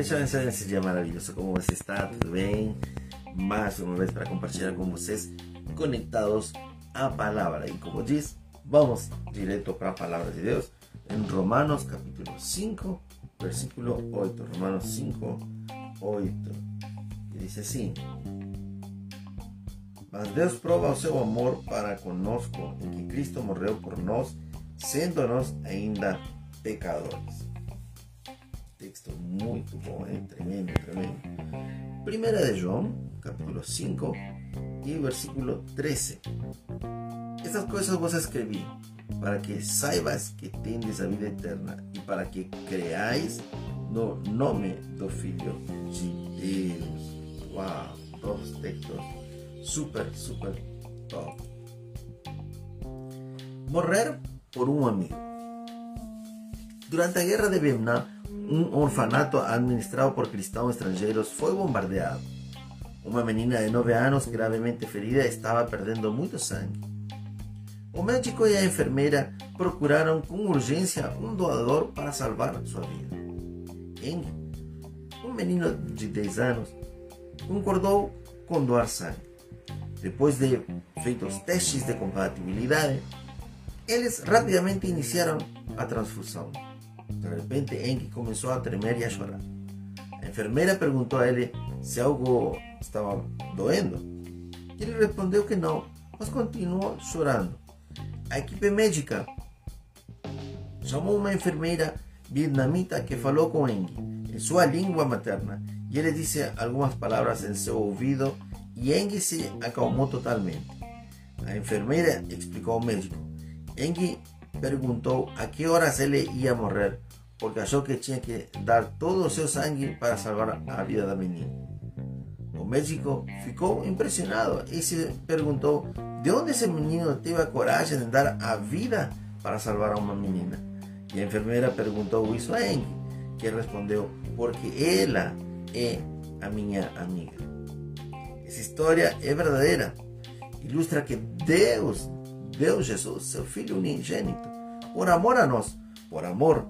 Deixa abençoar nesse dia maravilhoso. Como você está? Tudo bem? Mais uma vez para compartilhar com vocês conectados à palavra. E como diz, vamos direto para a palavra de Deus em Romanos capítulo 5, versículo 8. Romanos 5, 8. Que diz assim: Mas Deus prova o seu amor para conosco em que Cristo morreu por nós, sendo nós ainda pecadores. Muito bom, hein? tremendo, tremendo. Primeira de João, capítulo 5 e versículo 13. Estas coisas vos escrevi para que saibas que tendes a vida eterna e para que creáis no nome do Filho de Deus. Uau, dos textos super, super top. Morrer por um amigo. Durante a guerra de Vietnã, um orfanato administrado por cristãos estrangeiros foi bombardeado. Uma menina de 9 anos, gravemente ferida, estava perdendo muito sangue. O médico e a enfermeira procuraram com urgência um doador para salvar sua vida. Eng, um menino de 10 anos, concordou com doar sangue. Depois de feitos testes de compatibilidade, eles rapidamente iniciaram a transfusão. De repente, Eng começou a tremer e a chorar. A enfermeira perguntou a ele se algo estava doendo. Ele respondeu que não, mas continuou chorando. A equipe médica chamou uma enfermeira vietnamita que falou com Eng em sua língua materna e ele disse algumas palavras em seu ouvido e Eng se acalmou totalmente. A enfermeira explicou ao médico. Eng perguntou a que horas ele ia morrer, porque achou que tinha que dar todo o seu sangue para salvar a vida da menina. O médico ficou impressionado e se perguntou de onde esse menino teve a coragem de dar a vida para salvar a uma menina. E a enfermeira perguntou isso a que respondeu: porque ela é a minha amiga. Essa história é verdadeira. Ilustra que Deus, Deus Jesus, seu Filho unigênito, por amor a nós, por amor,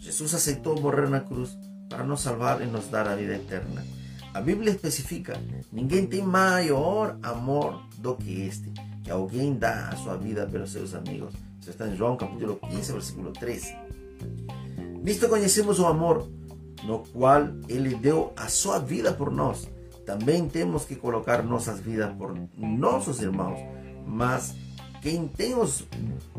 Jesus aceitou morrer na cruz para nos salvar e nos dar a vida eterna. A Bíblia especifica: ninguém tem maior amor do que este, que alguém dá a sua vida pelos seus amigos. Isso está em João capítulo 15, versículo 13. Nisto conhecemos o amor, no qual Ele deu a sua vida por nós. Também temos que colocar nossas vidas por nossos irmãos. Mas quem tem os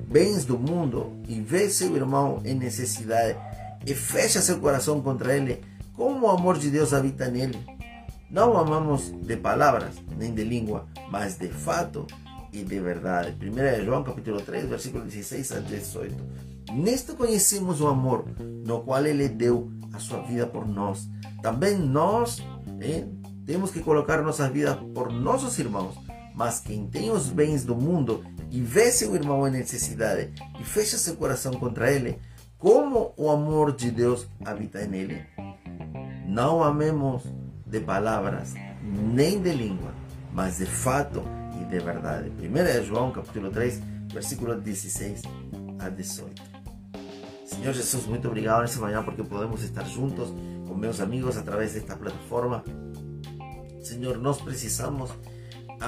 bens do mundo e vê seu irmão em necessidade e fecha seu coração contra ele, como o amor de Deus habita nele? Não amamos de palavras, nem de língua, mas de fato e de verdade. 1 João capítulo 3, versículo 16 a 18. Nisto conhecemos o amor, no qual Ele deu a sua vida por nós. Também nós eh, temos que colocar nossas vidas por nossos irmãos. Mas quem tem os bens do mundo e vê seu irmão em necessidade e fecha seu coração contra ele, como o amor de Deus habita nele? Não amemos de palavras, nem de língua, mas de fato e de verdade. 1 João capítulo 3, versículo 16 a 18. Senhor Jesus, muito obrigado nessa manhã porque podemos estar juntos com meus amigos através desta plataforma. Senhor, nós precisamos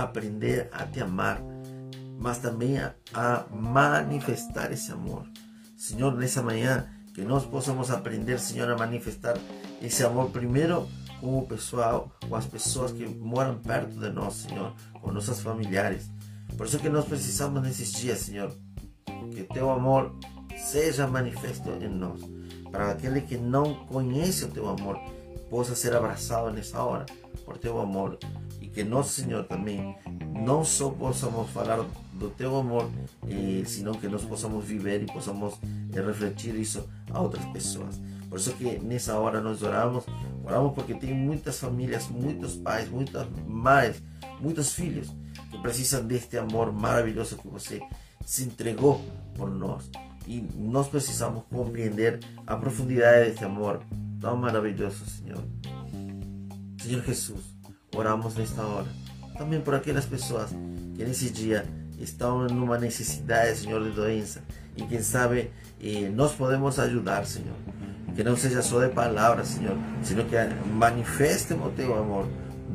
aprender a te amar, mas também a, a manifestar esse amor. Senhor, nessa manhã, que nós possamos aprender, Senhor, a manifestar esse amor primeiro com o pessoal, com as pessoas que moram perto de nós, Senhor, com nossos familiares. Por isso que nós precisamos nesses dias, Senhor, que teu amor seja manifesto em nós, para aquele que não conhece o teu amor possa ser abraçado nessa hora por teu amor que nós, Senhor, também não só possamos falar do teu amor, eh, senão que nós possamos viver e possamos eh, refletir isso a outras pessoas. Por isso que nessa hora nós oramos, oramos porque tem muitas famílias, muitos pais, muitas mães, muitos filhos que precisam deste amor maravilhoso que você se entregou por nós. E nós precisamos compreender a profundidade deste amor tão maravilhoso, Senhor. Senhor Jesus, oramos nesta hora. Também por aquelas pessoas que nesse dia estão numa necessidade, Senhor, de doença. E quem sabe eh, nós podemos ajudar, Senhor. que não seja só de palavras, Senhor, sino que manifeste o teu amor.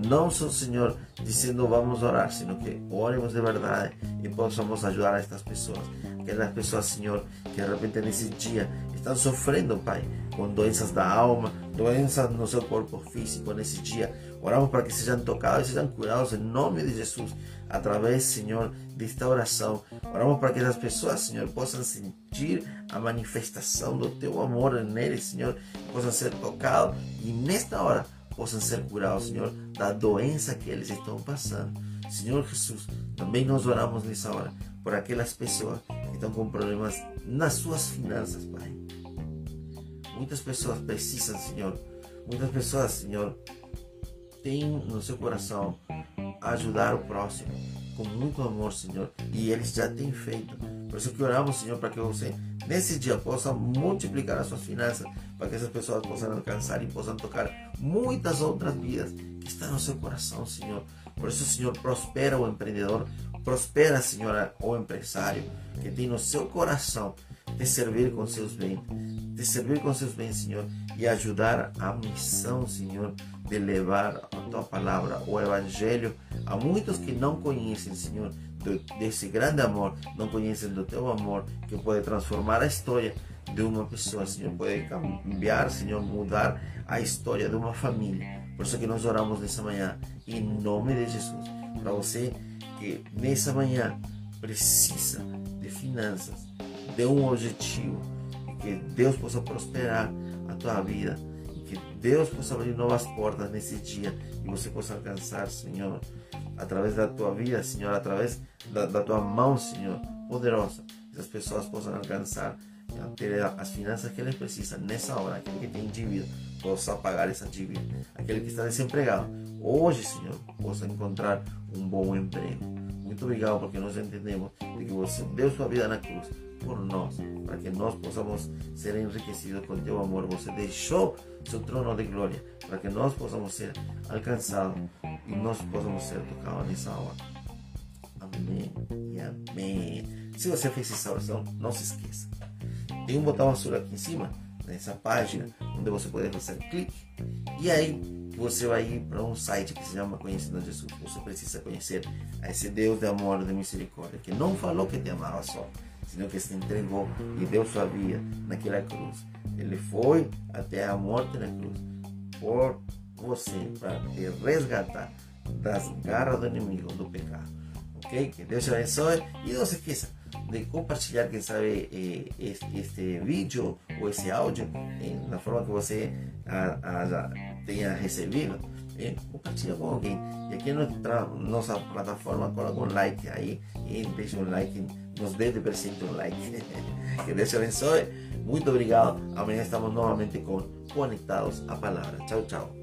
Não só, Senhor, dizendo vamos orar, sino que oremos de verdade e possamos ajudar a estas pessoas. Aquelas pessoas, Senhor, que de repente nesse dia estão sofrendo, Pai, com doenças da alma, doenças no seu corpo físico nesse dia. Oramos para que sejam tocados e sejam curados em nome de Jesus, através, Senhor, desta oração. Oramos para que as pessoas, Senhor, possam sentir a manifestação do teu amor neles, Senhor, possam ser tocados e nesta hora possam ser curados, Senhor, da doença que eles estão passando. Senhor Jesus, também nós oramos nessa hora por aquelas pessoas que estão com problemas nas suas finanças, Pai. Muitas pessoas precisam, Senhor. Muitas pessoas, Senhor, têm no seu coração ajudar o próximo com muito amor, Senhor. E eles já têm feito. Por isso que oramos, Senhor, para que você nesse dia possa multiplicar as suas finanças, para que essas pessoas possam alcançar e possam tocar muitas outras vidas que estão no seu coração, Senhor. Por isso, Senhor, prospera o empreendedor, prospera, Senhor, o empresário que tem no seu coração te servir com seus bens, te servir com seus bens, Senhor, e ajudar a missão, Senhor, de levar a tua palavra, o evangelho, a muitos que não conhecem, Senhor, desse grande amor, não conhecem do teu amor, que pode transformar a história de uma pessoa, Senhor, pode cambiar, Senhor, mudar a história de uma família. Por isso que nós oramos nessa manhã, em nome de Jesus, para você que nessa manhã precisa de finanças, de um objetivo, que Deus possa prosperar a tua vida, e que Deus possa abrir novas portas nesse dia e você possa alcançar, Senhor, através da tua vida, Senhor, através da, da tua mão, Senhor, poderosa, que as pessoas possam alcançar ter as finanças que eles precisam nessa hora. Aquele que tem dívida possa pagar essa dívida. Aquele que está desempregado, hoje, Senhor, possa encontrar um bom emprego. Muito obrigado porque nós entendemos de que você deu sua vida na cruz por nós, para que nós possamos ser enriquecidos com teu amor. Você deixou seu trono de glória para que nós possamos ser alcançados e nós possamos ser tocados nessa hora. Amém e amém. Se você fez essa oração, não se esqueça. Tem um botão azul aqui em cima, nessa página, onde você pode fazer clique. E aí você vai ir para um site que se chama Conhecendo Jesus. Você precisa conhecer esse Deus de amor e de misericórdia, que não falou que te amava só, sino que se entregou e deu sua vida naquela cruz. Ele foi até a morte na cruz por você, para te resgatar das garras do inimigo, do pecado. Ok? Que Deus te abençoe e não se esqueça de compartilhar, quem sabe, eh, este, vídeo ou esse áudio na forma que você a, a, tenha recebido. Eh, compartilha com alguém. E aqui na nossa plataforma, coloca um like aí e deixa um like nos dê de presente um like. que Deus te abençoe. Muito obrigado. Amanhã estamos novamente com Conectados à Palavra. Tchau, tchau.